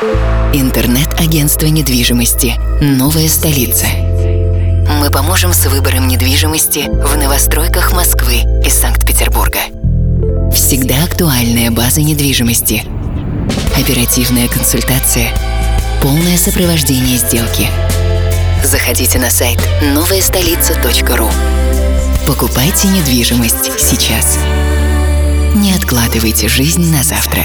Интернет-агентство недвижимости «Новая столица». Мы поможем с выбором недвижимости в новостройках Москвы и Санкт-Петербурга. Всегда актуальная база недвижимости. Оперативная консультация. Полное сопровождение сделки. Заходите на сайт новаястолица.ру. Покупайте недвижимость сейчас. Не откладывайте жизнь на завтра.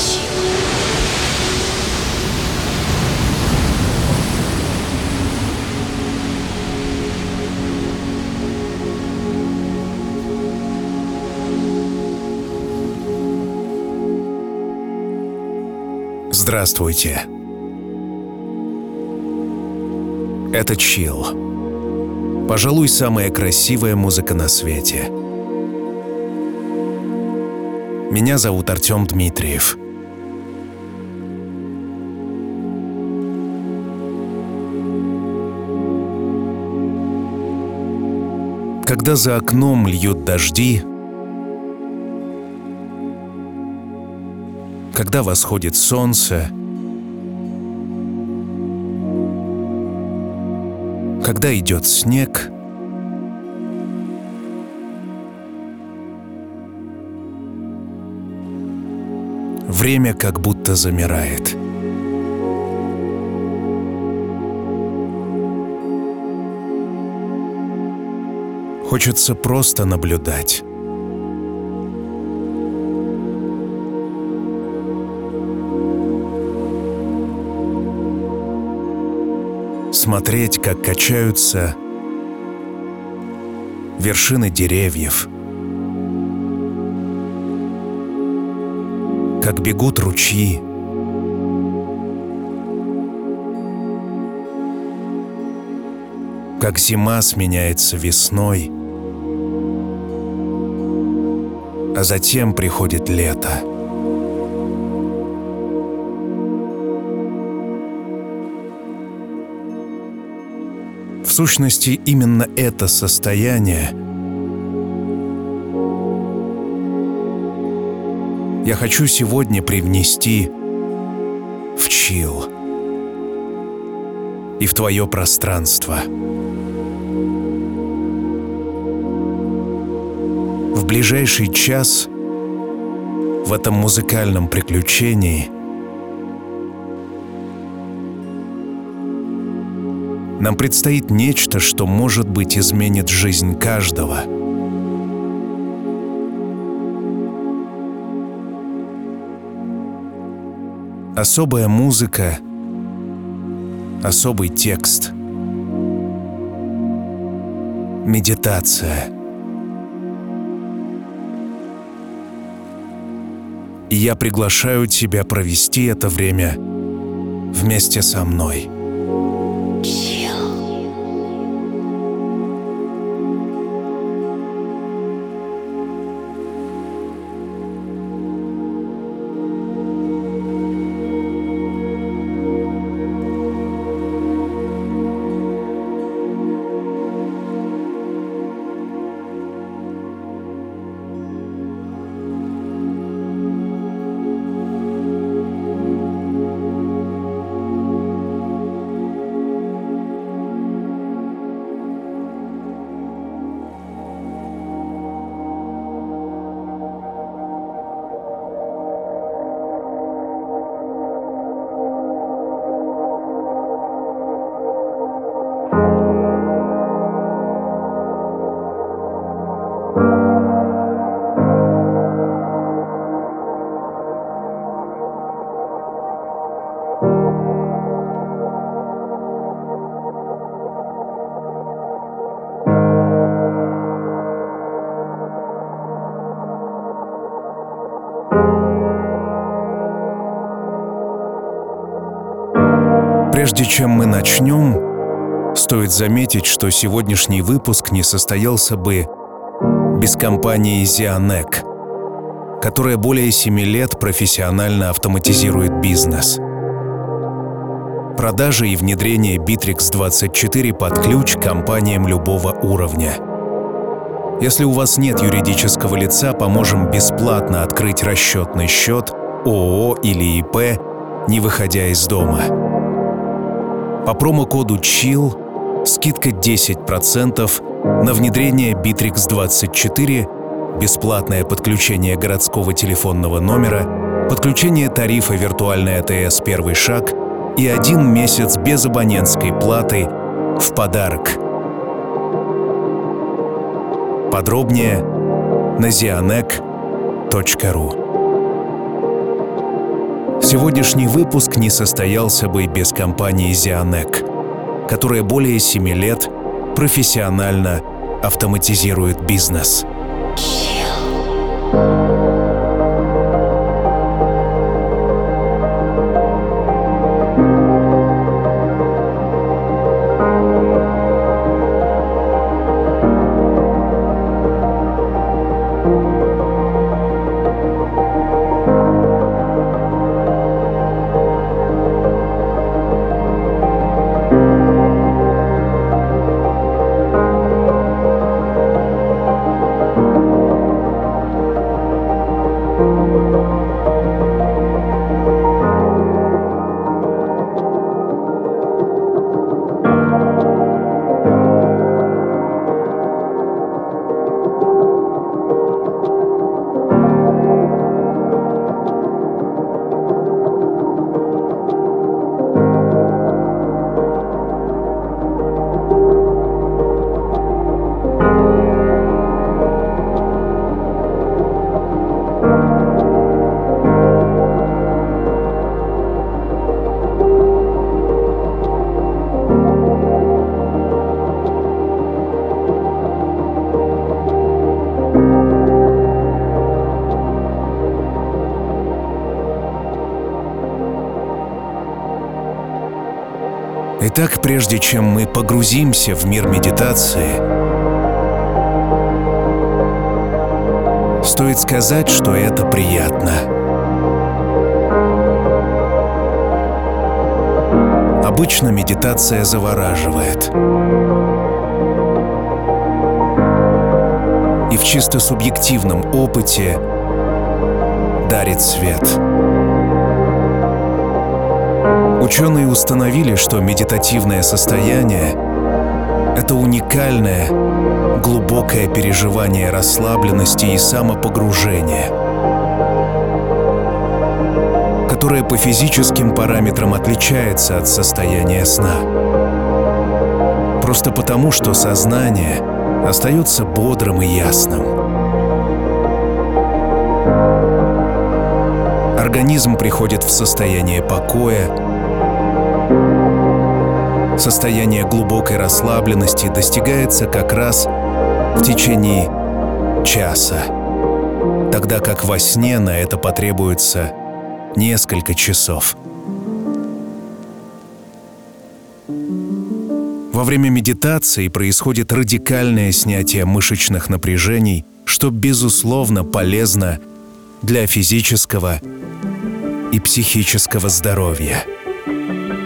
Здравствуйте. Это Чил. Пожалуй, самая красивая музыка на свете. Меня зовут Артем Дмитриев. Когда за окном льют дожди, когда восходит солнце, когда идет снег, время как будто замирает. Хочется просто наблюдать. Смотреть, как качаются вершины деревьев, как бегут ручьи, как зима сменяется весной, а затем приходит лето. Сущности, именно это состояние я хочу сегодня привнести в чил и в твое пространство. В ближайший час в этом музыкальном приключении – Нам предстоит нечто, что, может быть, изменит жизнь каждого. Особая музыка, особый текст, медитация. И я приглашаю тебя провести это время вместе со мной. Прежде чем мы начнем, стоит заметить, что сегодняшний выпуск не состоялся бы без компании Zianek, которая более семи лет профессионально автоматизирует бизнес. Продажи и внедрение Bittrex24 под ключ компаниям любого уровня. Если у вас нет юридического лица, поможем бесплатно открыть расчетный счет ООО или ИП, не выходя из дома. По промокоду CHILL скидка 10% на внедрение Bittrex24, бесплатное подключение городского телефонного номера, подключение тарифа виртуальной АТС «Первый шаг» и один месяц без абонентской платы в подарок. Подробнее на zianek.ru Сегодняшний выпуск не состоялся бы без компании Zianek, которая более семи лет профессионально автоматизирует бизнес. Итак, прежде чем мы погрузимся в мир медитации, стоит сказать, что это приятно. Обычно медитация завораживает. И в чисто субъективном опыте дарит свет. Ученые установили, что медитативное состояние — это уникальное, глубокое переживание расслабленности и самопогружения, которое по физическим параметрам отличается от состояния сна. Просто потому, что сознание остается бодрым и ясным. Организм приходит в состояние покоя, Состояние глубокой расслабленности достигается как раз в течение часа, тогда как во сне на это потребуется несколько часов. Во время медитации происходит радикальное снятие мышечных напряжений, что, безусловно, полезно для физического и психического здоровья.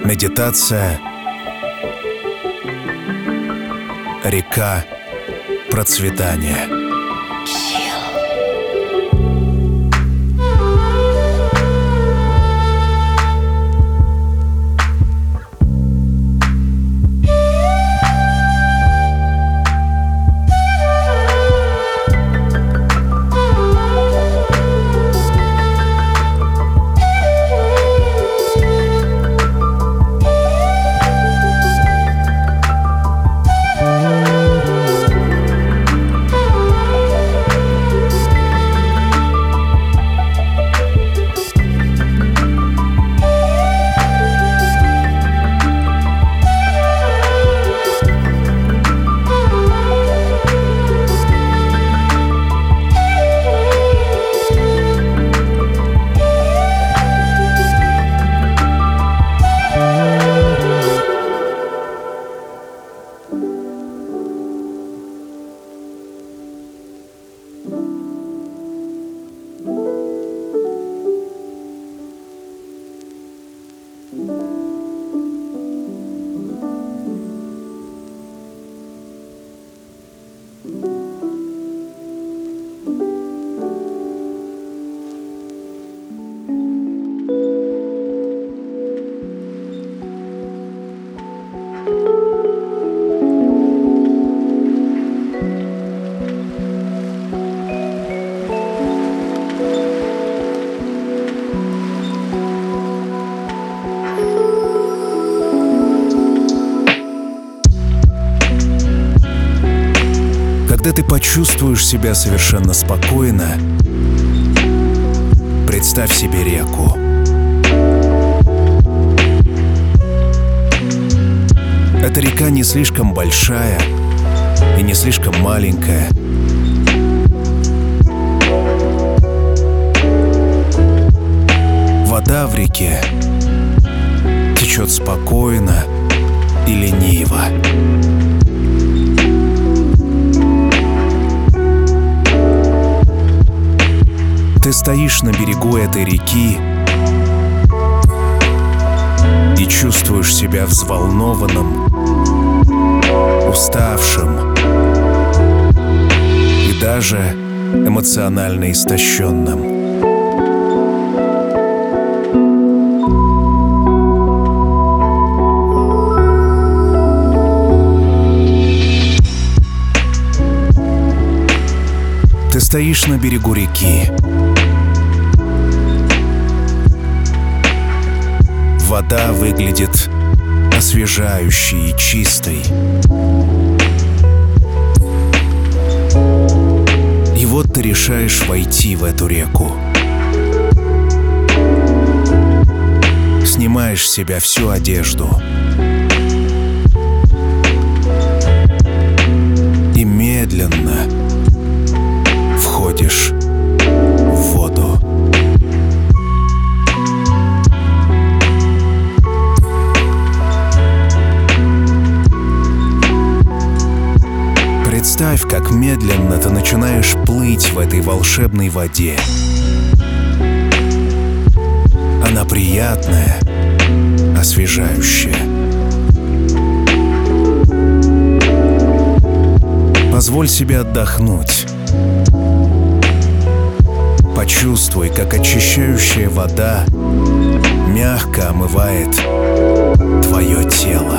Медитация — река процветания. Почувствуешь себя совершенно спокойно, представь себе реку. Эта река не слишком большая и не слишком маленькая. Вода в реке течет спокойно и лениво. Ты стоишь на берегу этой реки и чувствуешь себя взволнованным, уставшим и даже эмоционально истощенным. Ты стоишь на берегу реки. Вода выглядит освежающей и чистой. И вот ты решаешь войти в эту реку. Снимаешь с себя всю одежду. Как медленно ты начинаешь плыть в этой волшебной воде. Она приятная, освежающая. Позволь себе отдохнуть. Почувствуй, как очищающая вода мягко омывает твое тело.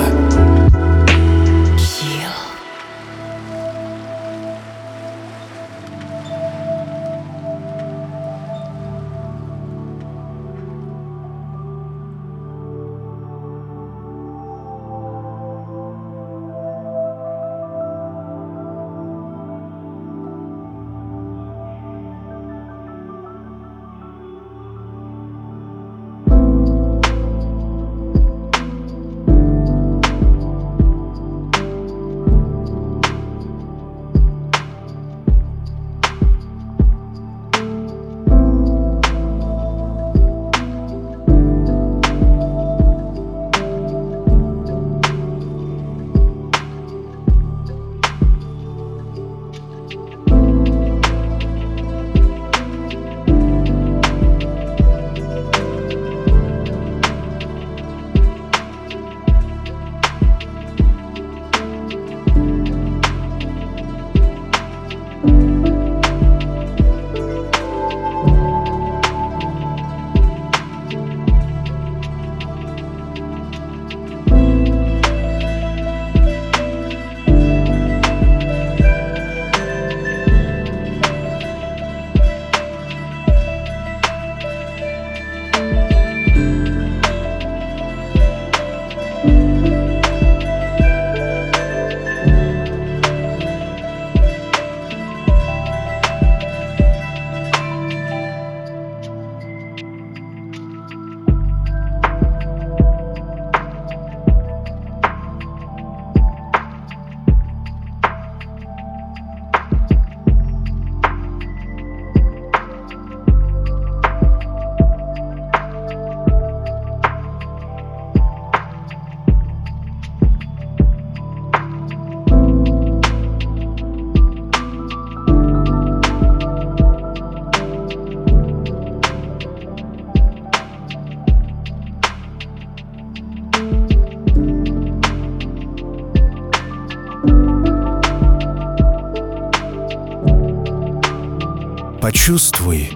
Почувствуй,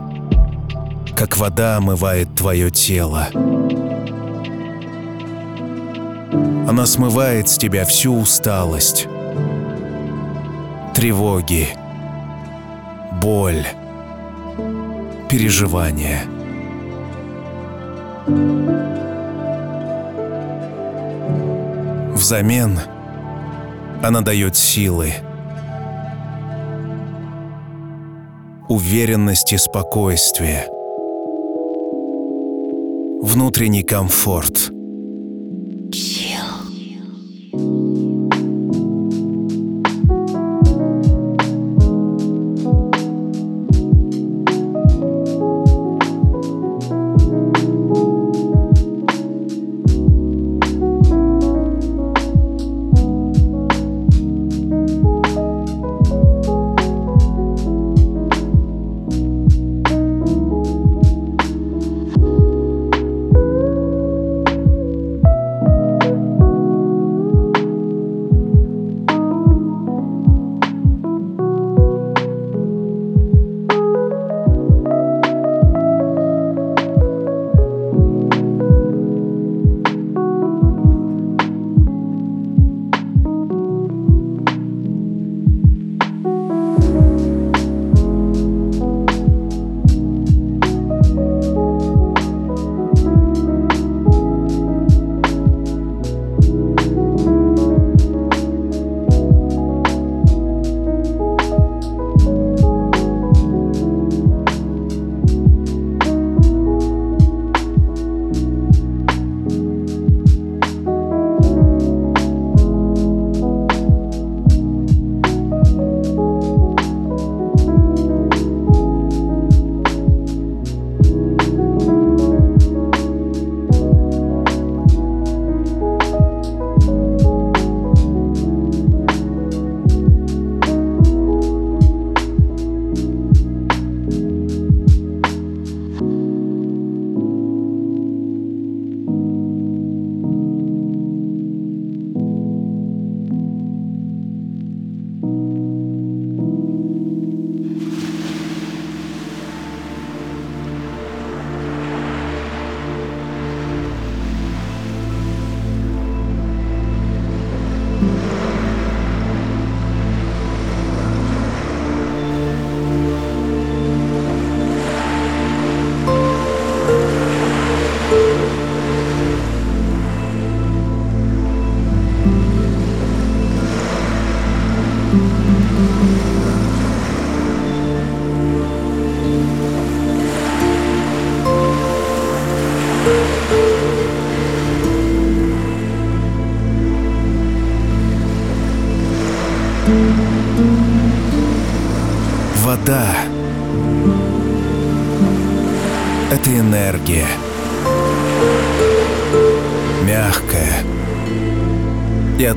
как вода омывает твое тело. Она смывает с тебя всю усталость, тревоги, боль, переживания. Взамен она дает силы, уверенность и спокойствие, внутренний комфорт.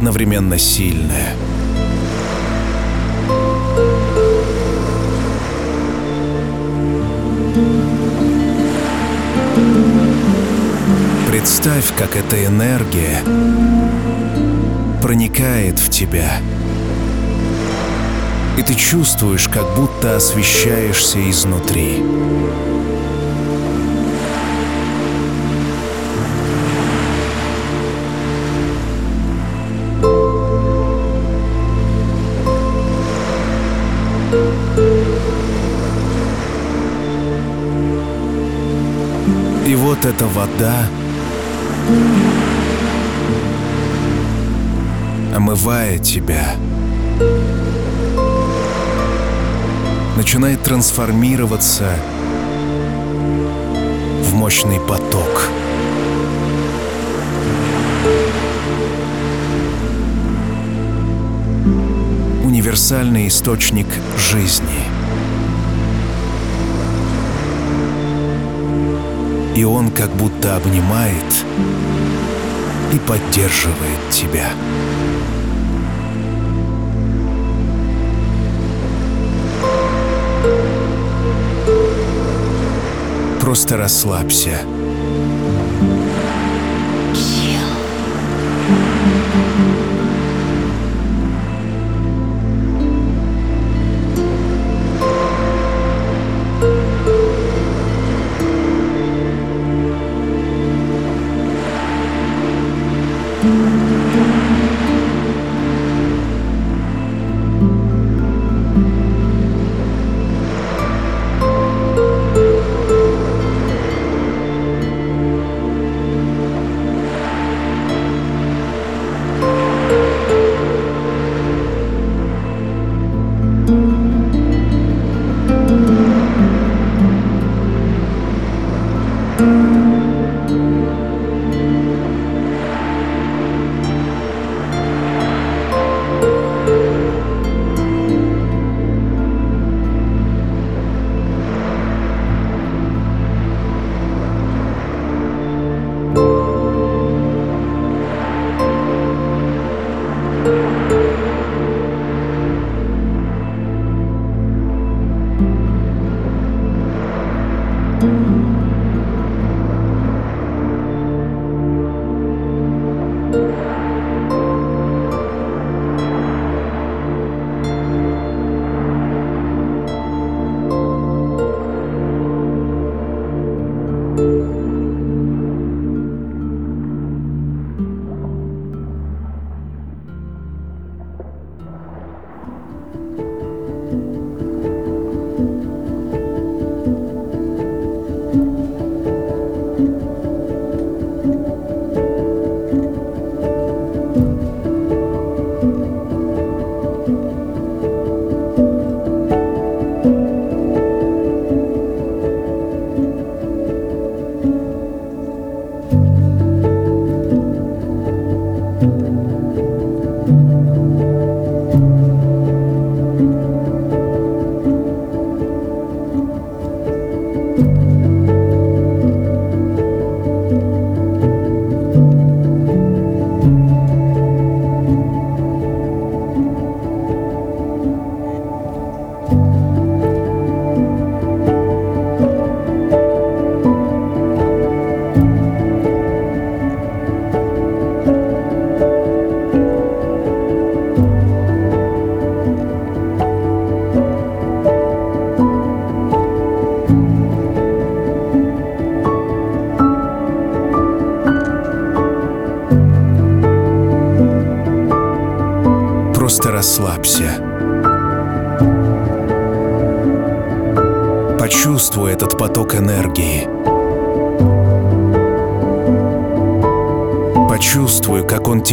Одновременно сильная. Представь, как эта энергия проникает в тебя. И ты чувствуешь, как будто освещаешься изнутри. Вот эта вода омывает тебя, начинает трансформироваться в мощный поток. Универсальный источник жизни. И он как будто обнимает и поддерживает тебя. Просто расслабься.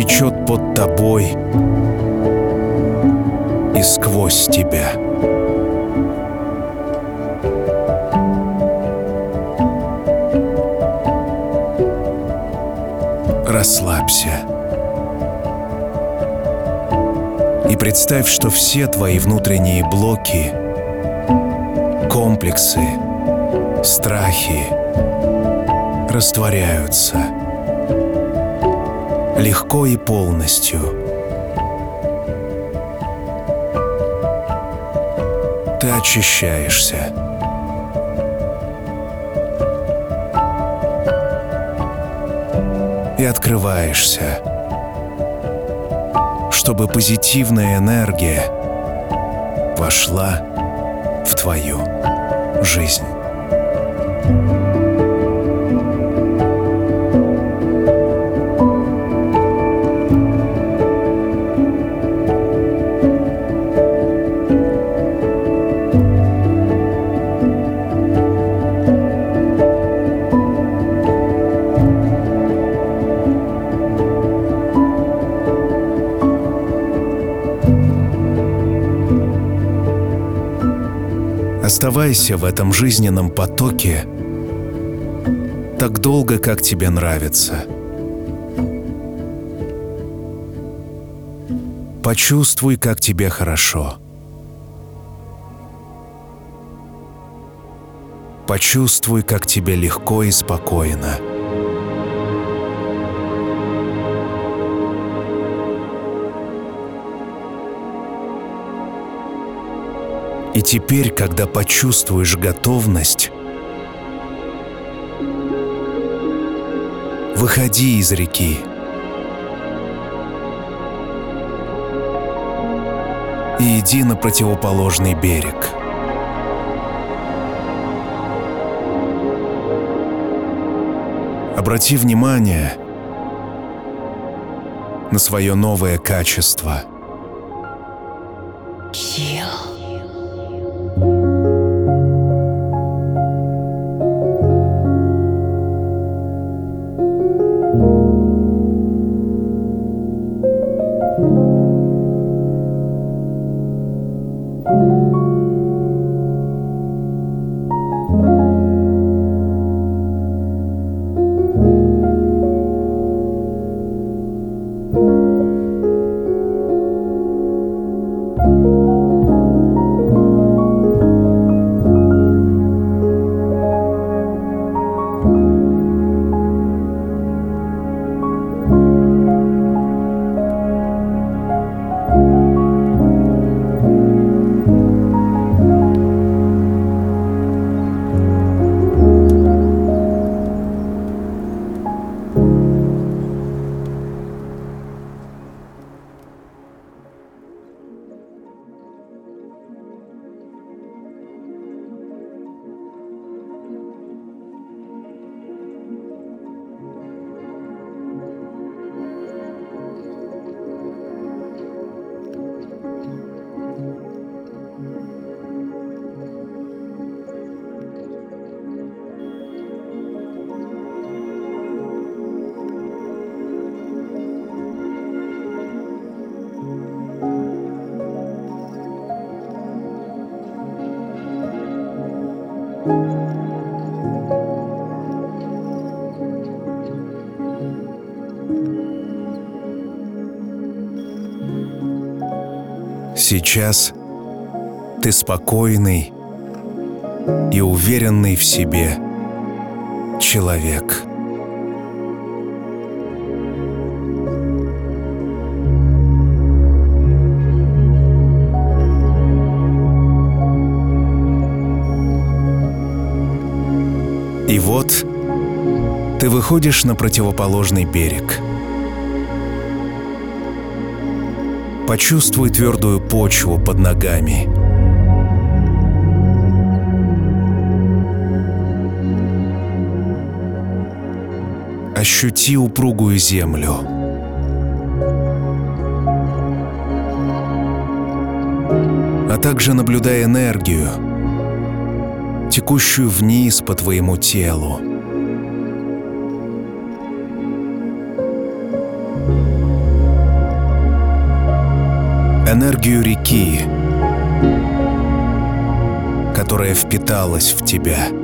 Течет под тобой и сквозь тебя. Расслабься. И представь, что все твои внутренние блоки, комплексы, страхи растворяются легко и полностью. Ты очищаешься. И открываешься, чтобы позитивная энергия вошла в твою жизнь. Оставайся в этом жизненном потоке так долго, как тебе нравится. Почувствуй, как тебе хорошо. Почувствуй, как тебе легко и спокойно. И теперь, когда почувствуешь готовность, выходи из реки. И иди на противоположный берег. Обрати внимание на свое новое качество – Сейчас ты спокойный и уверенный в себе человек. И вот ты выходишь на противоположный берег – Почувствуй твердую почву под ногами. Ощути упругую землю. также наблюдай энергию, текущую вниз по твоему телу. Энергию реки, которая впиталась в тебя.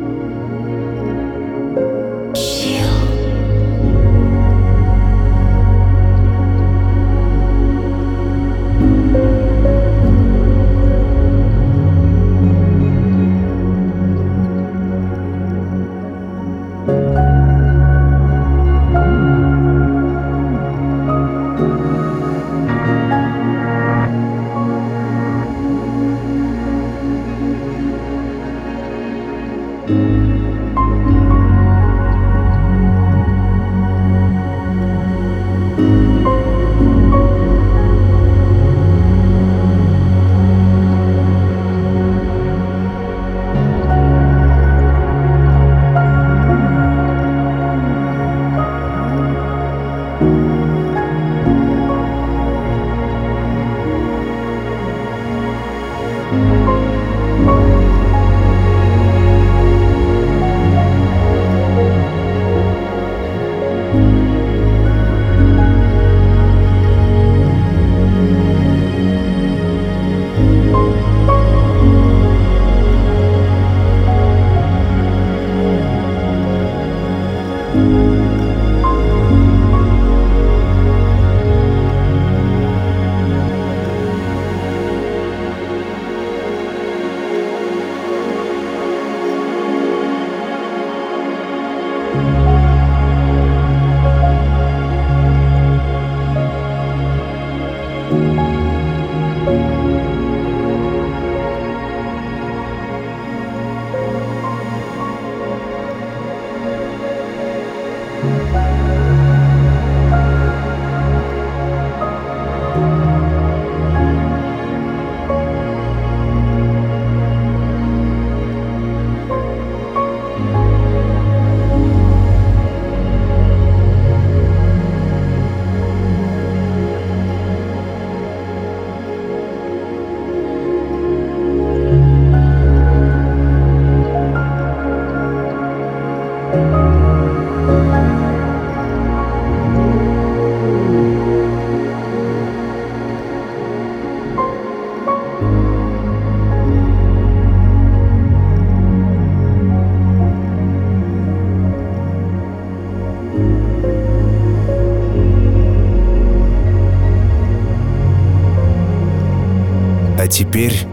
А теперь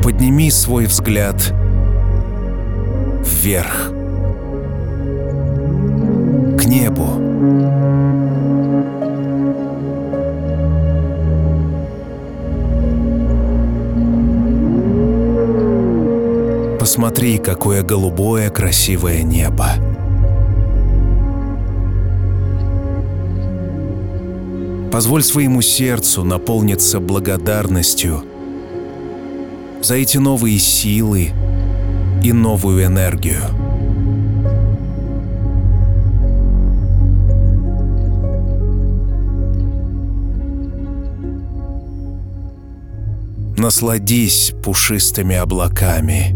подними свой взгляд вверх, к небу. Посмотри, какое голубое красивое небо. Позволь своему сердцу наполниться благодарностью за эти новые силы и новую энергию. Насладись пушистыми облаками.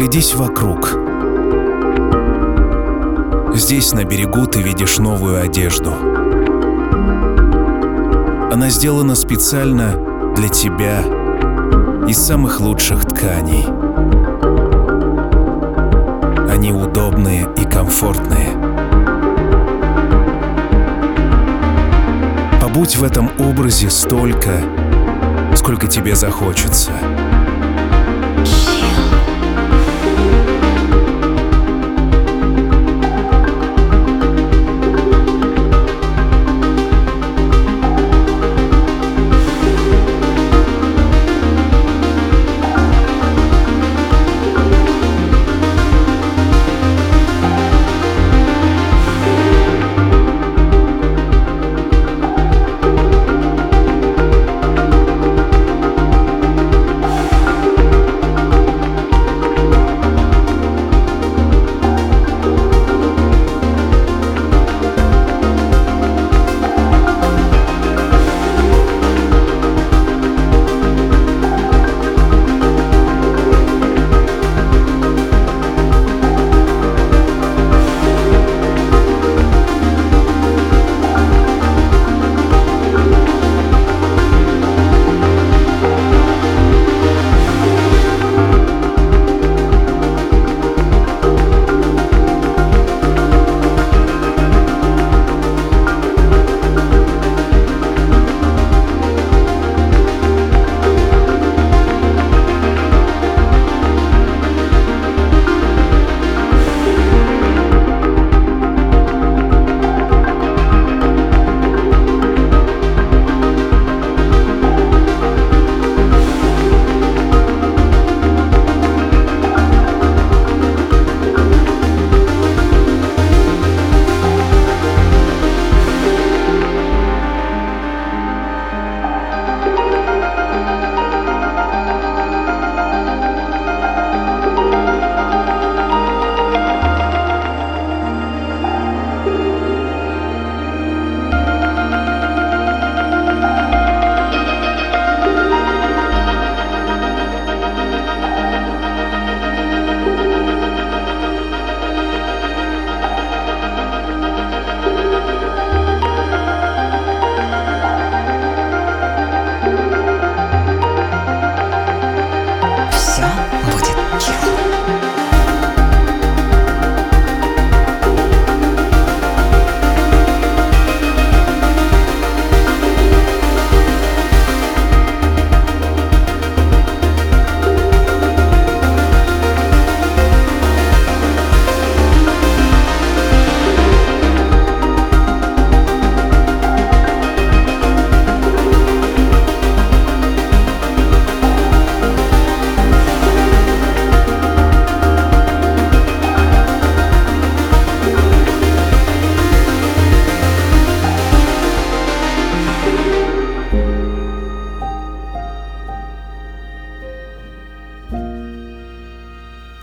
Оглядись вокруг. Здесь, на берегу, ты видишь новую одежду. Она сделана специально для тебя из самых лучших тканей. Они удобные и комфортные. Побудь в этом образе столько, сколько тебе захочется.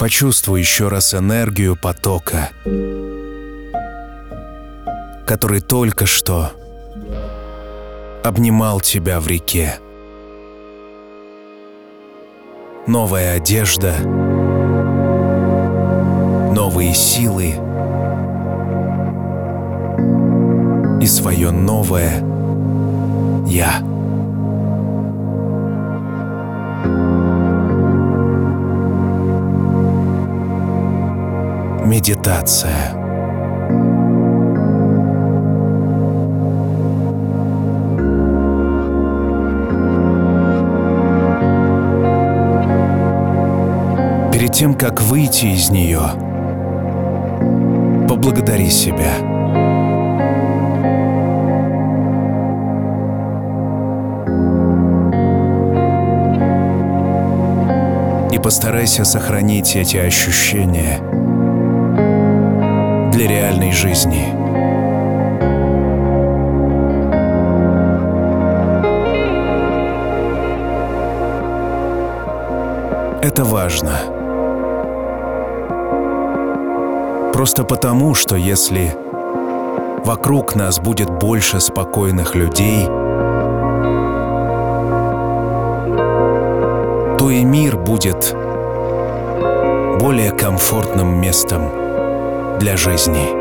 Почувствуй еще раз энергию потока, который только что обнимал тебя в реке. Новая одежда, новые силы и свое новое «Я». Медитация. Перед тем, как выйти из нее, поблагодари себя. И постарайся сохранить эти ощущения – для реальной жизни. Это важно. Просто потому, что если вокруг нас будет больше спокойных людей, то и мир будет более комфортным местом для жизни.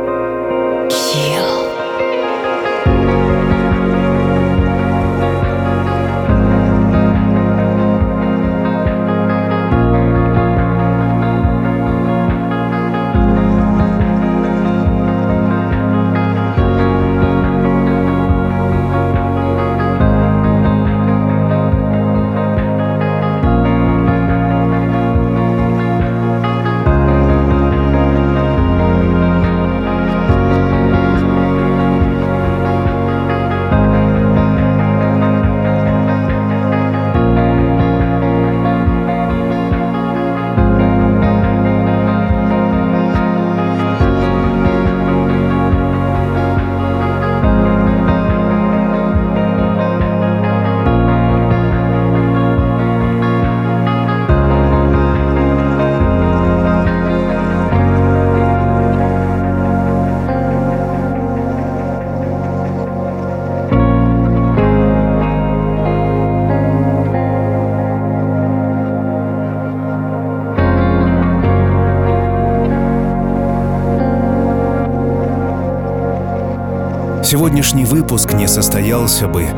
Сегодняшний выпуск не состоялся бы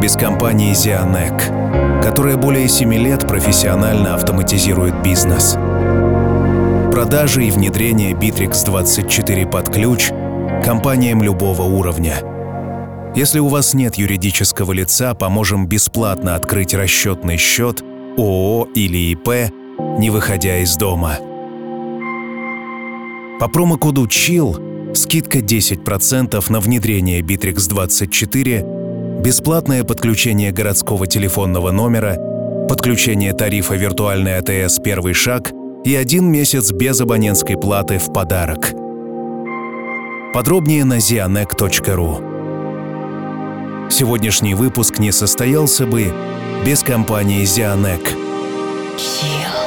без компании Zianek, которая более 7 лет профессионально автоматизирует бизнес. Продажи и внедрение Bittrex 24 под ключ компаниям любого уровня. Если у вас нет юридического лица, поможем бесплатно открыть расчетный счет ООО или ИП, не выходя из дома. По промокоду CHILL скидка 10% на внедрение Bittrex 24, бесплатное подключение городского телефонного номера, подключение тарифа виртуальной АТС «Первый шаг» и один месяц без абонентской платы в подарок. Подробнее на zianek.ru. Сегодняшний выпуск не состоялся бы без компании Zianek. Chill.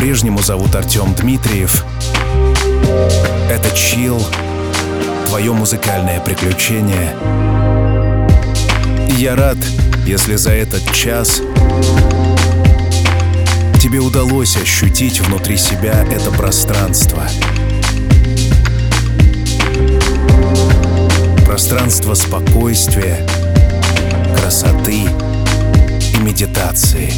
По-прежнему зовут Артем Дмитриев. Это «Чил», твое музыкальное приключение. И я рад, если за этот час тебе удалось ощутить внутри себя это пространство. Пространство спокойствия, красоты и медитации.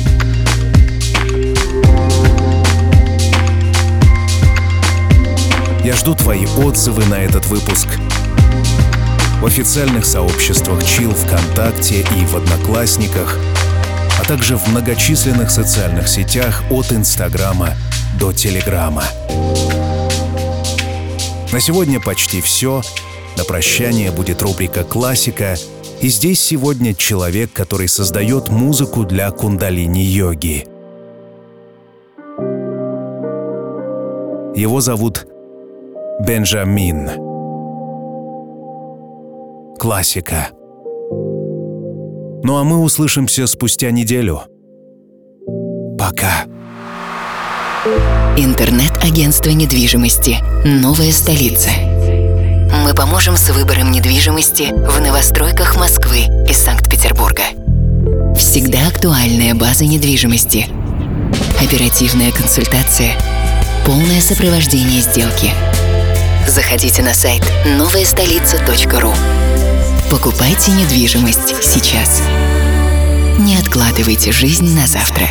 Я жду твои отзывы на этот выпуск в официальных сообществах Chill ВКонтакте и в Одноклассниках, а также в многочисленных социальных сетях от Инстаграма до Телеграма. На сегодня почти все. На прощание будет рубрика «Классика», и здесь сегодня человек, который создает музыку для кундалини-йоги. Его зовут Бенджамин. Классика. Ну а мы услышимся спустя неделю. Пока. Интернет-агентство недвижимости «Новая столица». Мы поможем с выбором недвижимости в новостройках Москвы и Санкт-Петербурга. Всегда актуальная база недвижимости. Оперативная консультация. Полное сопровождение сделки – Заходите на сайт новаястолица.ру. Покупайте недвижимость сейчас. Не откладывайте жизнь на завтра.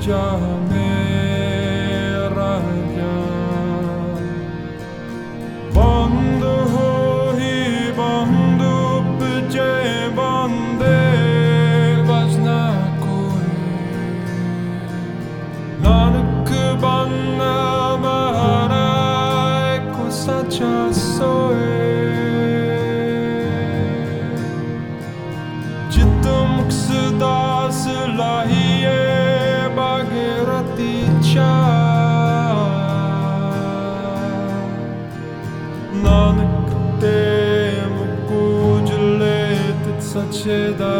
job Shed our